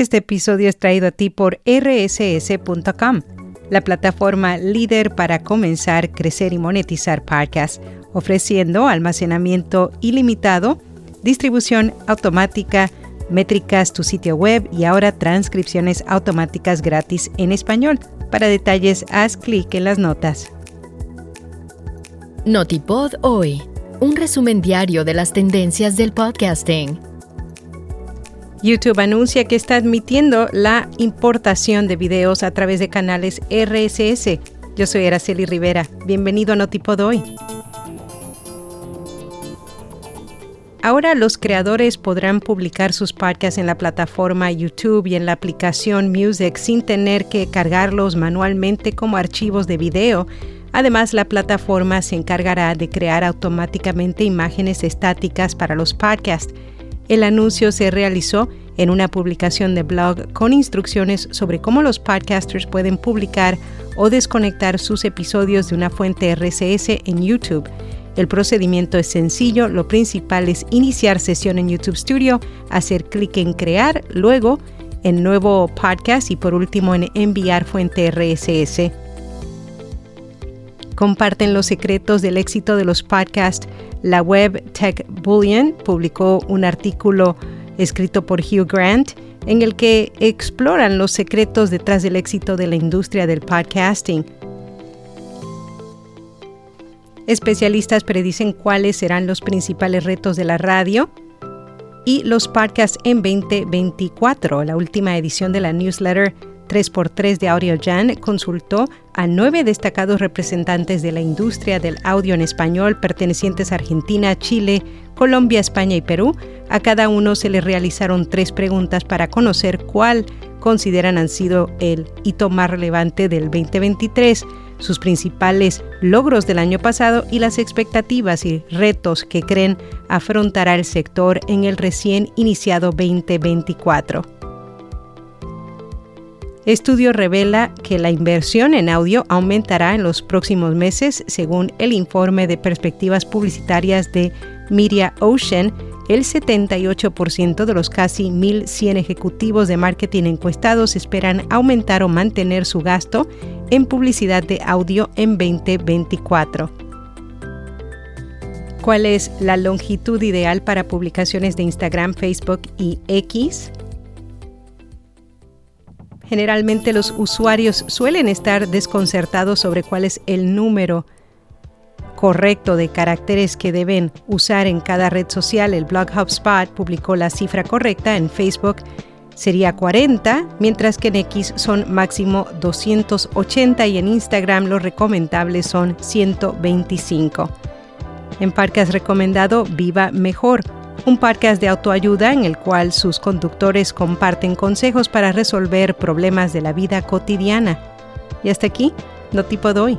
Este episodio es traído a ti por rss.com, la plataforma líder para comenzar, crecer y monetizar podcasts, ofreciendo almacenamiento ilimitado, distribución automática, métricas, tu sitio web y ahora transcripciones automáticas gratis en español. Para detalles, haz clic en las notas. Notipod hoy, un resumen diario de las tendencias del podcasting. YouTube anuncia que está admitiendo la importación de videos a través de canales RSS. Yo soy Araceli Rivera. Bienvenido a Notipod hoy. Ahora los creadores podrán publicar sus podcasts en la plataforma YouTube y en la aplicación Music sin tener que cargarlos manualmente como archivos de video. Además, la plataforma se encargará de crear automáticamente imágenes estáticas para los podcasts. El anuncio se realizó en una publicación de blog con instrucciones sobre cómo los podcasters pueden publicar o desconectar sus episodios de una fuente RSS en YouTube. El procedimiento es sencillo, lo principal es iniciar sesión en YouTube Studio, hacer clic en crear, luego en nuevo podcast y por último en enviar fuente RSS. Comparten los secretos del éxito de los podcasts. La web Tech Bullion publicó un artículo escrito por Hugh Grant en el que exploran los secretos detrás del éxito de la industria del podcasting. Especialistas predicen cuáles serán los principales retos de la radio y los podcasts en 2024. La última edición de la newsletter 3x3 de AudioJan consultó a nueve destacados representantes de la industria del audio en español pertenecientes a Argentina, Chile, Colombia, España y Perú. A cada uno se le realizaron tres preguntas para conocer cuál consideran han sido el hito más relevante del 2023 sus principales logros del año pasado y las expectativas y retos que creen afrontará el sector en el recién iniciado 2024. Estudio revela que la inversión en audio aumentará en los próximos meses, según el informe de perspectivas publicitarias de Media Ocean, el 78% de los casi 1.100 ejecutivos de marketing encuestados esperan aumentar o mantener su gasto en publicidad de audio en 2024. ¿Cuál es la longitud ideal para publicaciones de Instagram, Facebook y X? Generalmente los usuarios suelen estar desconcertados sobre cuál es el número correcto de caracteres que deben usar en cada red social, el blog HubSpot publicó la cifra correcta en Facebook sería 40, mientras que en X son máximo 280 y en Instagram los recomendables son 125. En Podcast recomendado Viva Mejor, un podcast de autoayuda en el cual sus conductores comparten consejos para resolver problemas de la vida cotidiana. Y hasta aquí, no tipo doy.